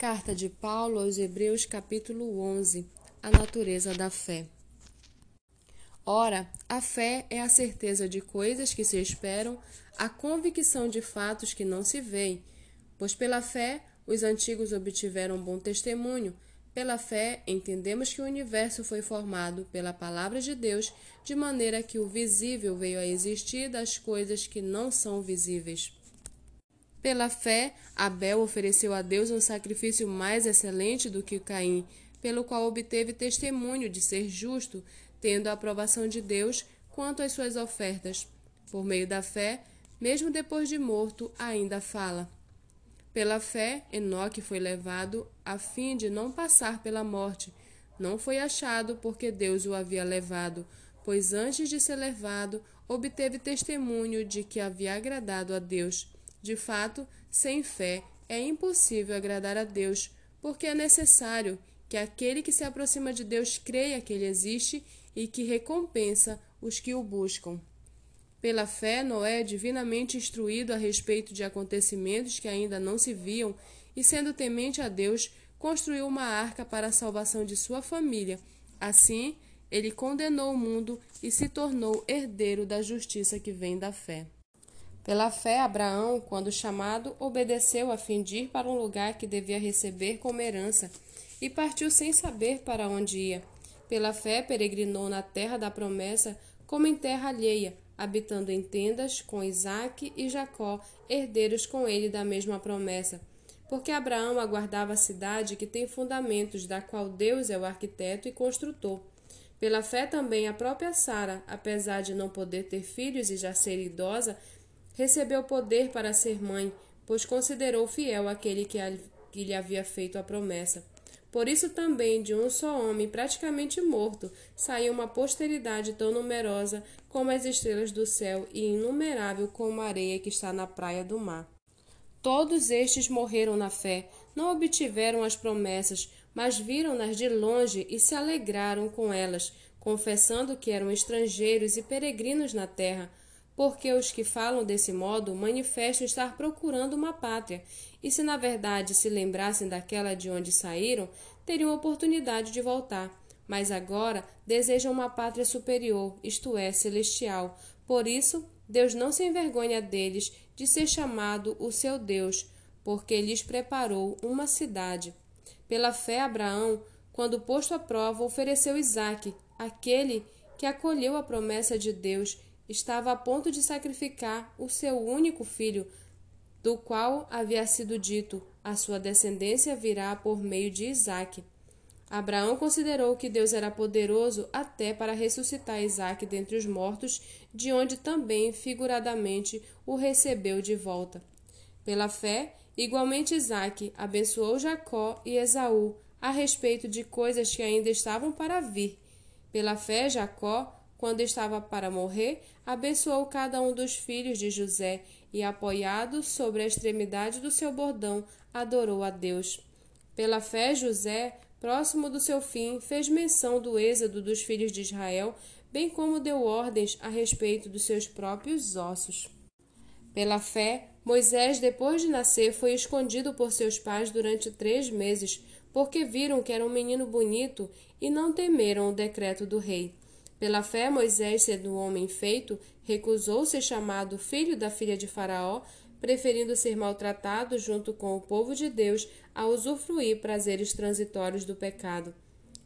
Carta de Paulo aos Hebreus, capítulo 11 A natureza da fé. Ora, a fé é a certeza de coisas que se esperam, a convicção de fatos que não se veem. Pois pela fé os antigos obtiveram bom testemunho. Pela fé entendemos que o universo foi formado pela palavra de Deus, de maneira que o visível veio a existir das coisas que não são visíveis. Pela fé, Abel ofereceu a Deus um sacrifício mais excelente do que Caim, pelo qual obteve testemunho de ser justo, tendo a aprovação de Deus quanto às suas ofertas. Por meio da fé, mesmo depois de morto, ainda fala. Pela fé, Enoque foi levado a fim de não passar pela morte. Não foi achado porque Deus o havia levado, pois antes de ser levado, obteve testemunho de que havia agradado a Deus. De fato, sem fé é impossível agradar a Deus, porque é necessário que aquele que se aproxima de Deus creia que ele existe e que recompensa os que o buscam. Pela fé, Noé, divinamente instruído a respeito de acontecimentos que ainda não se viam, e sendo temente a Deus, construiu uma arca para a salvação de sua família. Assim, ele condenou o mundo e se tornou herdeiro da justiça que vem da fé. Pela fé, Abraão, quando chamado, obedeceu a fim de ir para um lugar que devia receber como herança, e partiu sem saber para onde ia. Pela fé, peregrinou na terra da promessa, como em terra alheia, habitando em tendas com Isaque e Jacó, herdeiros com ele da mesma promessa. Porque Abraão aguardava a cidade que tem fundamentos, da qual Deus é o arquiteto e construtor. Pela fé também a própria Sara, apesar de não poder ter filhos e já ser idosa, recebeu poder para ser mãe, pois considerou fiel aquele que, a, que lhe havia feito a promessa. Por isso também de um só homem, praticamente morto, saiu uma posteridade tão numerosa como as estrelas do céu e inumerável como a areia que está na praia do mar. Todos estes morreram na fé, não obtiveram as promessas, mas viram-nas de longe e se alegraram com elas, confessando que eram estrangeiros e peregrinos na terra porque os que falam desse modo manifestam estar procurando uma pátria, e se na verdade se lembrassem daquela de onde saíram, teriam oportunidade de voltar. Mas agora desejam uma pátria superior, isto é, celestial. Por isso, Deus não se envergonha deles de ser chamado o seu Deus, porque lhes preparou uma cidade. Pela fé, Abraão, quando posto à prova, ofereceu Isaque, aquele que acolheu a promessa de Deus estava a ponto de sacrificar o seu único filho, do qual havia sido dito: a sua descendência virá por meio de Isaque. Abraão considerou que Deus era poderoso até para ressuscitar Isaque dentre os mortos, de onde também figuradamente o recebeu de volta. Pela fé, igualmente Isaque abençoou Jacó e Esaú a respeito de coisas que ainda estavam para vir. Pela fé, Jacó quando estava para morrer, abençoou cada um dos filhos de José e, apoiado sobre a extremidade do seu bordão, adorou a Deus. Pela fé, José, próximo do seu fim, fez menção do êxodo dos filhos de Israel, bem como deu ordens a respeito dos seus próprios ossos. Pela fé, Moisés, depois de nascer, foi escondido por seus pais durante três meses, porque viram que era um menino bonito e não temeram o decreto do rei. Pela fé, Moisés, sendo homem feito, recusou ser chamado filho da filha de Faraó, preferindo ser maltratado junto com o povo de Deus a usufruir prazeres transitórios do pecado.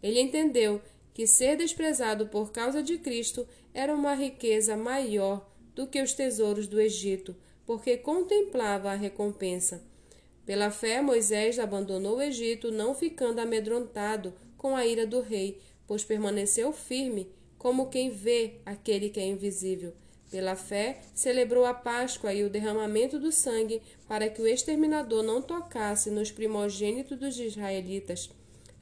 Ele entendeu que ser desprezado por causa de Cristo era uma riqueza maior do que os tesouros do Egito, porque contemplava a recompensa. Pela fé, Moisés abandonou o Egito, não ficando amedrontado com a ira do rei, pois permaneceu firme como quem vê aquele que é invisível. Pela fé, celebrou a Páscoa e o derramamento do sangue para que o exterminador não tocasse nos primogênitos dos israelitas.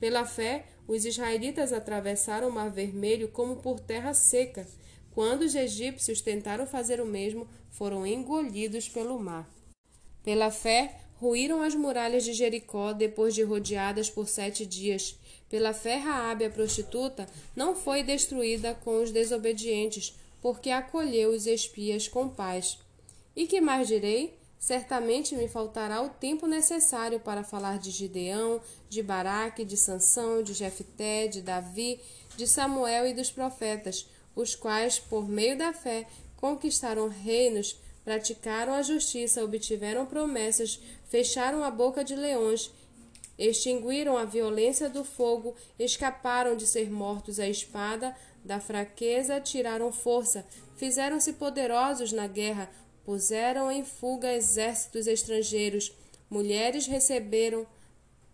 Pela fé, os israelitas atravessaram o Mar Vermelho como por terra seca. Quando os egípcios tentaram fazer o mesmo, foram engolidos pelo mar. Pela fé, ruíram as muralhas de Jericó depois de rodeadas por sete dias. Pela fé, Raabe, a prostituta, não foi destruída com os desobedientes, porque acolheu os espias com paz. E que mais direi? Certamente me faltará o tempo necessário para falar de Gideão, de Baraque, de Sansão, de Jefté, de Davi, de Samuel e dos profetas, os quais, por meio da fé, conquistaram reinos, praticaram a justiça, obtiveram promessas, fecharam a boca de leões, extinguiram a violência do fogo, escaparam de ser mortos à espada, da fraqueza tiraram força, fizeram-se poderosos na guerra, Puseram em fuga exércitos estrangeiros. Mulheres receberam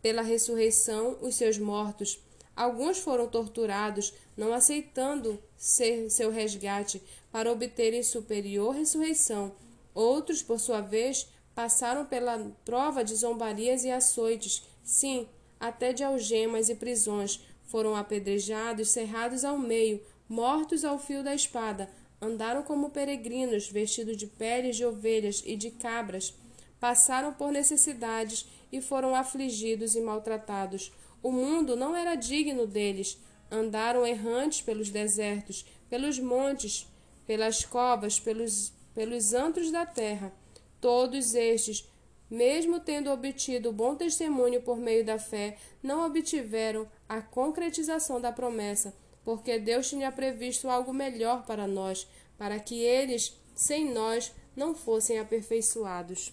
pela ressurreição os seus mortos. Alguns foram torturados, não aceitando ser seu resgate, para obterem superior ressurreição. Outros, por sua vez, passaram pela prova de zombarias e açoites, sim, até de algemas e prisões. Foram apedrejados, cerrados ao meio, mortos ao fio da espada, Andaram como peregrinos, vestidos de peles de ovelhas e de cabras. Passaram por necessidades e foram afligidos e maltratados. O mundo não era digno deles. Andaram errantes pelos desertos, pelos montes, pelas covas, pelos, pelos antros da terra. Todos estes, mesmo tendo obtido bom testemunho por meio da fé, não obtiveram a concretização da promessa porque Deus tinha previsto algo melhor para nós, para que eles, sem nós, não fossem aperfeiçoados.